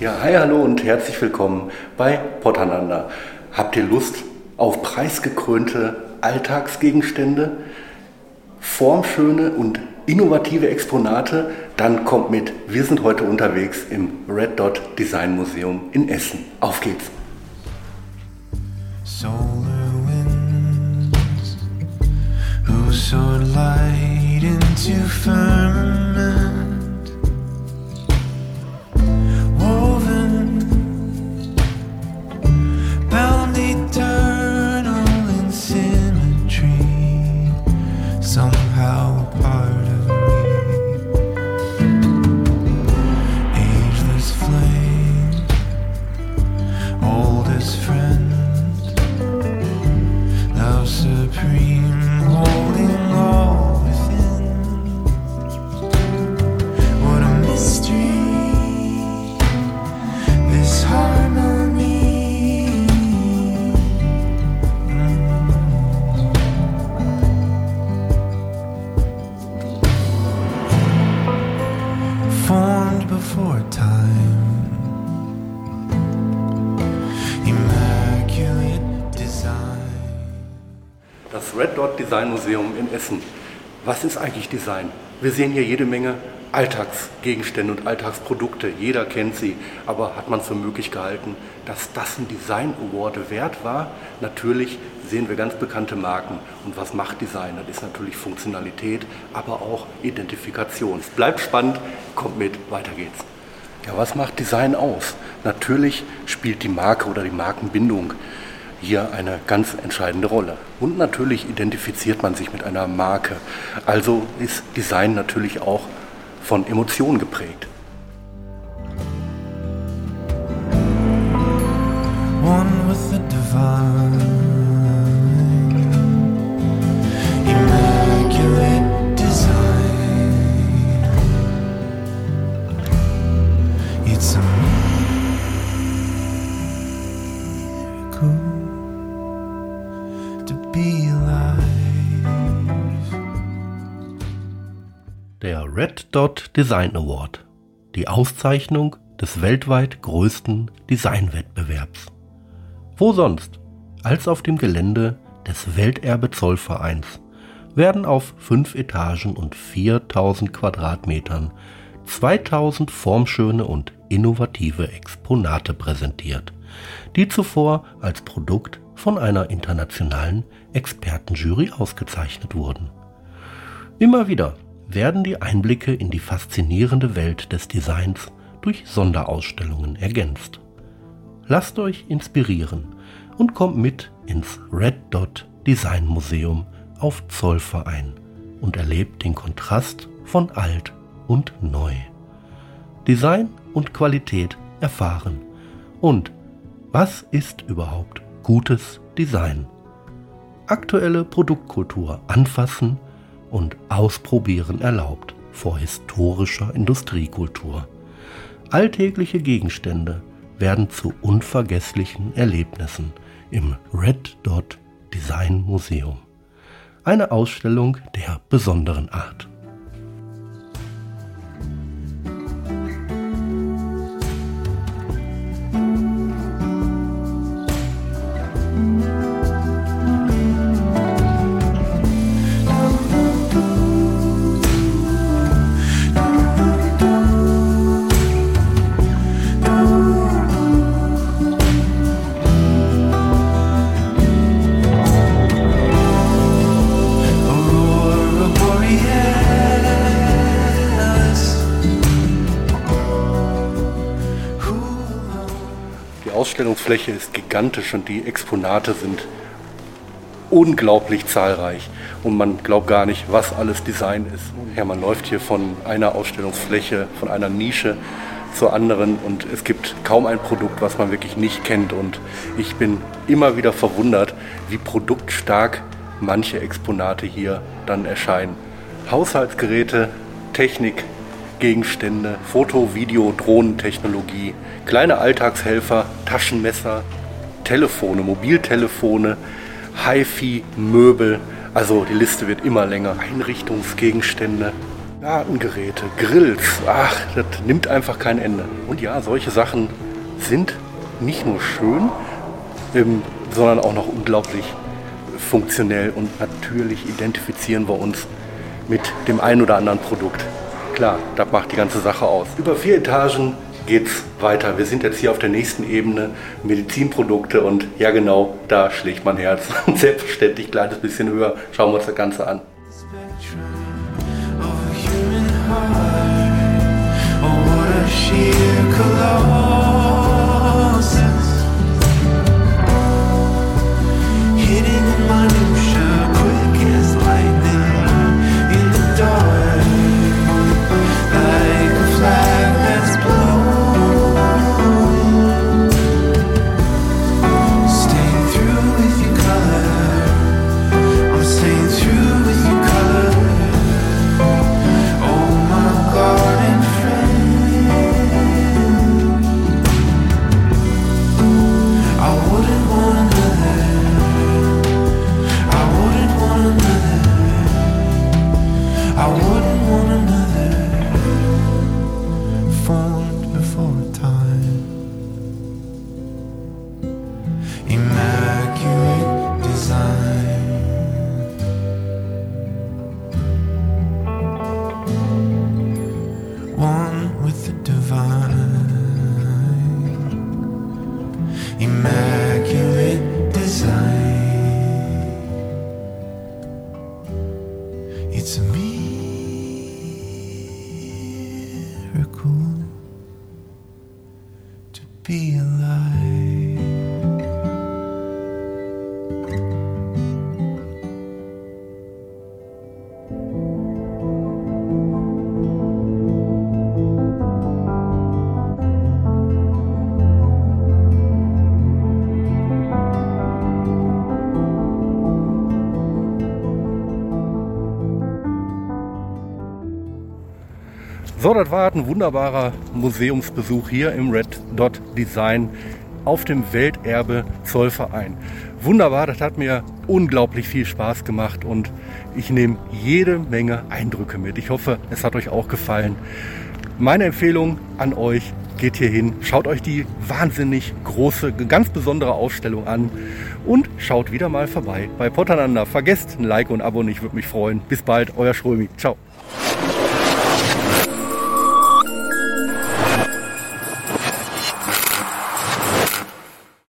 Ja, hi, hallo und herzlich willkommen bei Potananda. Habt ihr Lust auf preisgekrönte Alltagsgegenstände, formschöne und innovative Exponate? Dann kommt mit. Wir sind heute unterwegs im Red Dot Design Museum in Essen. Auf geht's! Solar winds, who soared light into firmament. Design Museum in Essen. Was ist eigentlich Design? Wir sehen hier jede Menge Alltagsgegenstände und Alltagsprodukte. Jeder kennt sie. Aber hat man es für möglich gehalten, dass das ein Design Award wert war? Natürlich sehen wir ganz bekannte Marken. Und was macht Design? Das ist natürlich Funktionalität, aber auch Identifikation. Es bleibt spannend, kommt mit, weiter geht's. Ja, was macht Design aus? Natürlich spielt die Marke oder die Markenbindung hier eine ganz entscheidende Rolle. Und natürlich identifiziert man sich mit einer Marke. Also ist Design natürlich auch von Emotionen geprägt. One with the divine. Red Dot Design Award, die Auszeichnung des weltweit größten Designwettbewerbs. Wo sonst als auf dem Gelände des Welterbe Zollvereins werden auf fünf Etagen und 4000 Quadratmetern 2000 formschöne und innovative Exponate präsentiert, die zuvor als Produkt von einer internationalen Expertenjury ausgezeichnet wurden. Immer wieder werden die Einblicke in die faszinierende Welt des Designs durch Sonderausstellungen ergänzt. Lasst euch inspirieren und kommt mit ins Red Dot Design Museum auf Zollverein und erlebt den Kontrast von alt und neu. Design und Qualität erfahren. Und was ist überhaupt gutes Design? Aktuelle Produktkultur anfassen und Ausprobieren erlaubt vor historischer Industriekultur. Alltägliche Gegenstände werden zu unvergesslichen Erlebnissen im Red Dot Design Museum. Eine Ausstellung der besonderen Art. Ausstellungsfläche ist gigantisch und die Exponate sind unglaublich zahlreich und man glaubt gar nicht, was alles Design ist. Ja, man läuft hier von einer Ausstellungsfläche, von einer Nische zur anderen und es gibt kaum ein Produkt, was man wirklich nicht kennt und ich bin immer wieder verwundert, wie produktstark manche Exponate hier dann erscheinen. Haushaltsgeräte, Technik, Gegenstände, Foto, Video, Drohnentechnologie, kleine Alltagshelfer, Taschenmesser, Telefone, Mobiltelefone, HiFi, Möbel. Also die Liste wird immer länger. Einrichtungsgegenstände. Gartengeräte, Grills, ach, das nimmt einfach kein Ende. Und ja, solche Sachen sind nicht nur schön, ähm, sondern auch noch unglaublich funktionell und natürlich identifizieren wir uns mit dem einen oder anderen Produkt. Klar, das macht die ganze Sache aus. Über vier Etagen geht's weiter. Wir sind jetzt hier auf der nächsten Ebene, Medizinprodukte und ja genau, da schlägt mein Herz. Selbstverständlich, kleines bisschen höher, schauen wir uns das Ganze an. formed before time. Immaculate design. One with the divine. Immaculate to be alive. So, das war ein wunderbarer Museumsbesuch hier im Red Dot Design auf dem Welterbe Zollverein. Wunderbar, das hat mir unglaublich viel Spaß gemacht und ich nehme jede Menge Eindrücke mit. Ich hoffe, es hat euch auch gefallen. Meine Empfehlung an euch, geht hier hin, schaut euch die wahnsinnig große, ganz besondere Ausstellung an und schaut wieder mal vorbei bei Potananda. Vergesst ein Like und ein Abo ich würde mich freuen. Bis bald, euer Schrömi. Ciao.